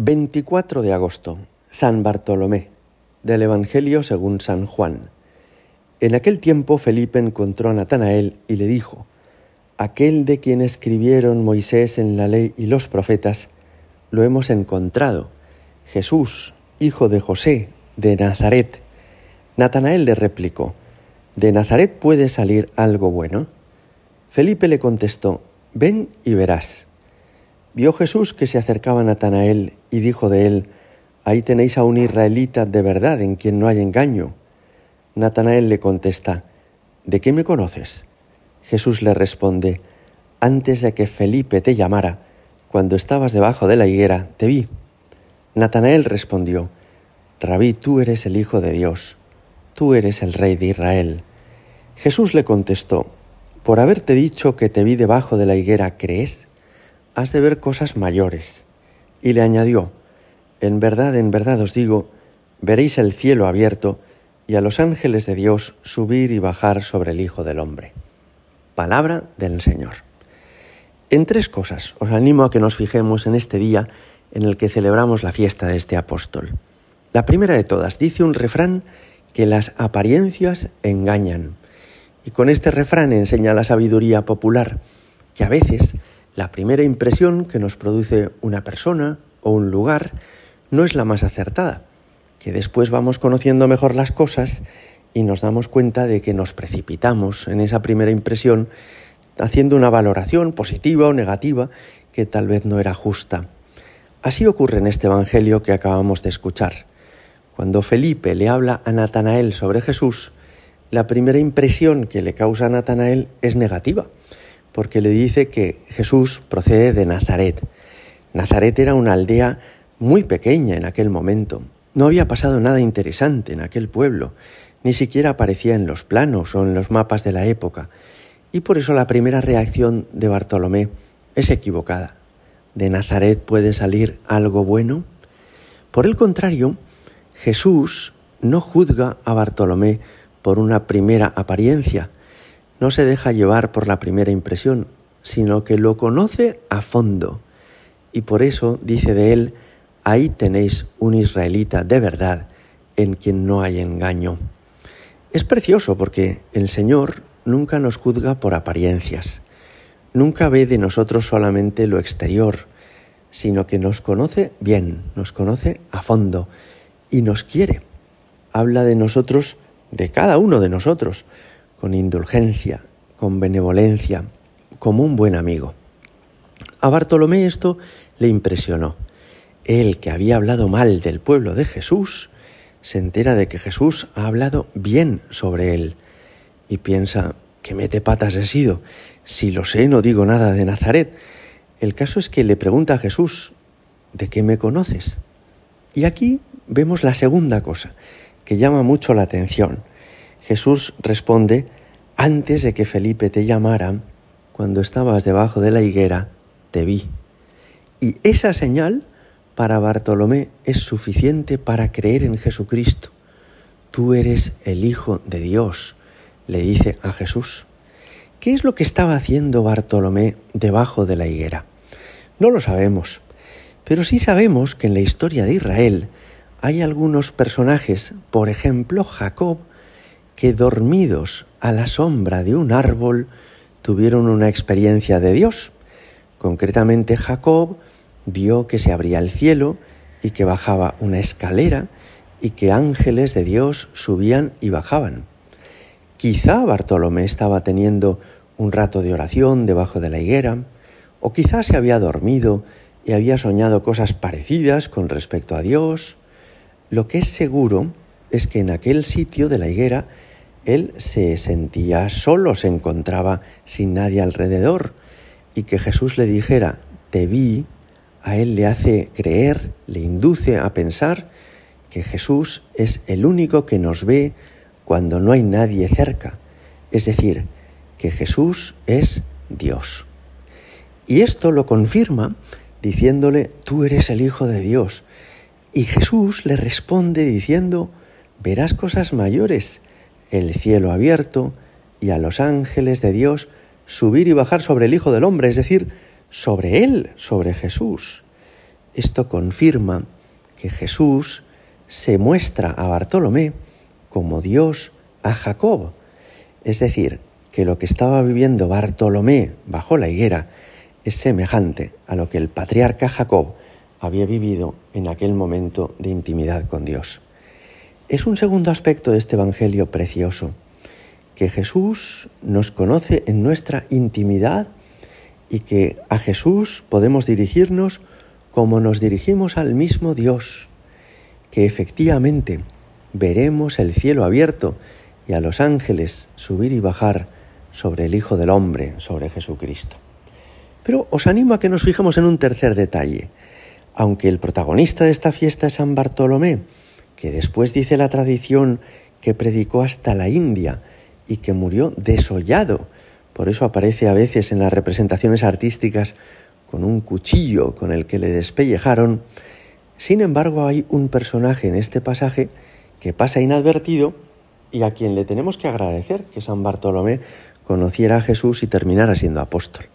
24 de agosto, San Bartolomé, del Evangelio según San Juan. En aquel tiempo Felipe encontró a Natanael y le dijo, Aquel de quien escribieron Moisés en la ley y los profetas, lo hemos encontrado, Jesús, hijo de José, de Nazaret. Natanael le replicó, ¿De Nazaret puede salir algo bueno? Felipe le contestó, Ven y verás. Vio Jesús que se acercaba Natanael y dijo de él, Ahí tenéis a un israelita de verdad en quien no hay engaño. Natanael le contesta, ¿De qué me conoces? Jesús le responde, Antes de que Felipe te llamara, cuando estabas debajo de la higuera, te vi. Natanael respondió, Rabí, tú eres el Hijo de Dios, tú eres el Rey de Israel. Jesús le contestó, Por haberte dicho que te vi debajo de la higuera, ¿crees? Has de ver cosas mayores. Y le añadió, En verdad, en verdad os digo, veréis el cielo abierto y a los ángeles de Dios subir y bajar sobre el Hijo del Hombre. Palabra del Señor. En tres cosas os animo a que nos fijemos en este día en el que celebramos la fiesta de este apóstol. La primera de todas dice un refrán que las apariencias engañan. Y con este refrán enseña la sabiduría popular, que a veces la primera impresión que nos produce una persona o un lugar no es la más acertada, que después vamos conociendo mejor las cosas y nos damos cuenta de que nos precipitamos en esa primera impresión haciendo una valoración positiva o negativa que tal vez no era justa. Así ocurre en este Evangelio que acabamos de escuchar. Cuando Felipe le habla a Natanael sobre Jesús, la primera impresión que le causa a Natanael es negativa porque le dice que Jesús procede de Nazaret. Nazaret era una aldea muy pequeña en aquel momento. No había pasado nada interesante en aquel pueblo, ni siquiera aparecía en los planos o en los mapas de la época, y por eso la primera reacción de Bartolomé es equivocada. ¿De Nazaret puede salir algo bueno? Por el contrario, Jesús no juzga a Bartolomé por una primera apariencia, no se deja llevar por la primera impresión, sino que lo conoce a fondo. Y por eso dice de él, ahí tenéis un israelita de verdad en quien no hay engaño. Es precioso porque el Señor nunca nos juzga por apariencias, nunca ve de nosotros solamente lo exterior, sino que nos conoce bien, nos conoce a fondo y nos quiere. Habla de nosotros, de cada uno de nosotros, con indulgencia, con benevolencia, como un buen amigo. A Bartolomé esto le impresionó. Él, que había hablado mal del pueblo de Jesús, se entera de que Jesús ha hablado bien sobre él y piensa, ¿qué mete patas he sido? Si lo sé, no digo nada de Nazaret. El caso es que le pregunta a Jesús, ¿de qué me conoces? Y aquí vemos la segunda cosa, que llama mucho la atención. Jesús responde, antes de que Felipe te llamara, cuando estabas debajo de la higuera, te vi. Y esa señal para Bartolomé es suficiente para creer en Jesucristo. Tú eres el Hijo de Dios, le dice a Jesús. ¿Qué es lo que estaba haciendo Bartolomé debajo de la higuera? No lo sabemos, pero sí sabemos que en la historia de Israel hay algunos personajes, por ejemplo Jacob, que dormidos a la sombra de un árbol tuvieron una experiencia de Dios. Concretamente Jacob vio que se abría el cielo y que bajaba una escalera y que ángeles de Dios subían y bajaban. Quizá Bartolomé estaba teniendo un rato de oración debajo de la higuera, o quizá se había dormido y había soñado cosas parecidas con respecto a Dios. Lo que es seguro es que en aquel sitio de la higuera él se sentía solo, se encontraba sin nadie alrededor y que Jesús le dijera, te vi, a él le hace creer, le induce a pensar que Jesús es el único que nos ve cuando no hay nadie cerca, es decir, que Jesús es Dios. Y esto lo confirma diciéndole, tú eres el Hijo de Dios. Y Jesús le responde diciendo, verás cosas mayores el cielo abierto y a los ángeles de Dios subir y bajar sobre el Hijo del Hombre, es decir, sobre Él, sobre Jesús. Esto confirma que Jesús se muestra a Bartolomé como Dios a Jacob. Es decir, que lo que estaba viviendo Bartolomé bajo la higuera es semejante a lo que el patriarca Jacob había vivido en aquel momento de intimidad con Dios. Es un segundo aspecto de este Evangelio precioso, que Jesús nos conoce en nuestra intimidad y que a Jesús podemos dirigirnos como nos dirigimos al mismo Dios, que efectivamente veremos el cielo abierto y a los ángeles subir y bajar sobre el Hijo del Hombre, sobre Jesucristo. Pero os animo a que nos fijemos en un tercer detalle. Aunque el protagonista de esta fiesta es San Bartolomé, que después dice la tradición que predicó hasta la India y que murió desollado, por eso aparece a veces en las representaciones artísticas con un cuchillo con el que le despellejaron, sin embargo hay un personaje en este pasaje que pasa inadvertido y a quien le tenemos que agradecer que San Bartolomé conociera a Jesús y terminara siendo apóstol.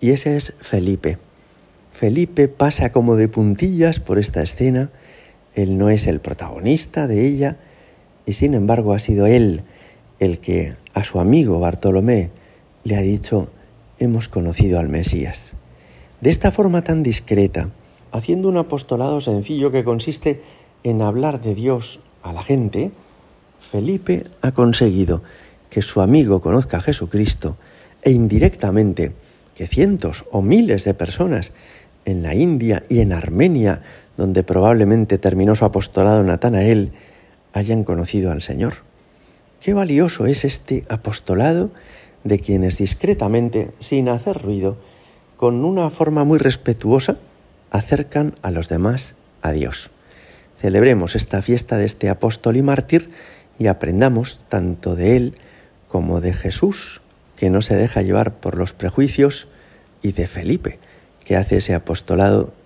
Y ese es Felipe. Felipe pasa como de puntillas por esta escena, él no es el protagonista de ella, y sin embargo ha sido él el que a su amigo Bartolomé le ha dicho, hemos conocido al Mesías. De esta forma tan discreta, haciendo un apostolado sencillo que consiste en hablar de Dios a la gente, Felipe ha conseguido que su amigo conozca a Jesucristo e indirectamente que cientos o miles de personas en la India y en Armenia, donde probablemente terminó su apostolado Natanael, hayan conocido al Señor. Qué valioso es este apostolado de quienes discretamente, sin hacer ruido, con una forma muy respetuosa, acercan a los demás a Dios. Celebremos esta fiesta de este apóstol y mártir y aprendamos tanto de él como de Jesús, que no se deja llevar por los prejuicios, y de Felipe, que hace ese apostolado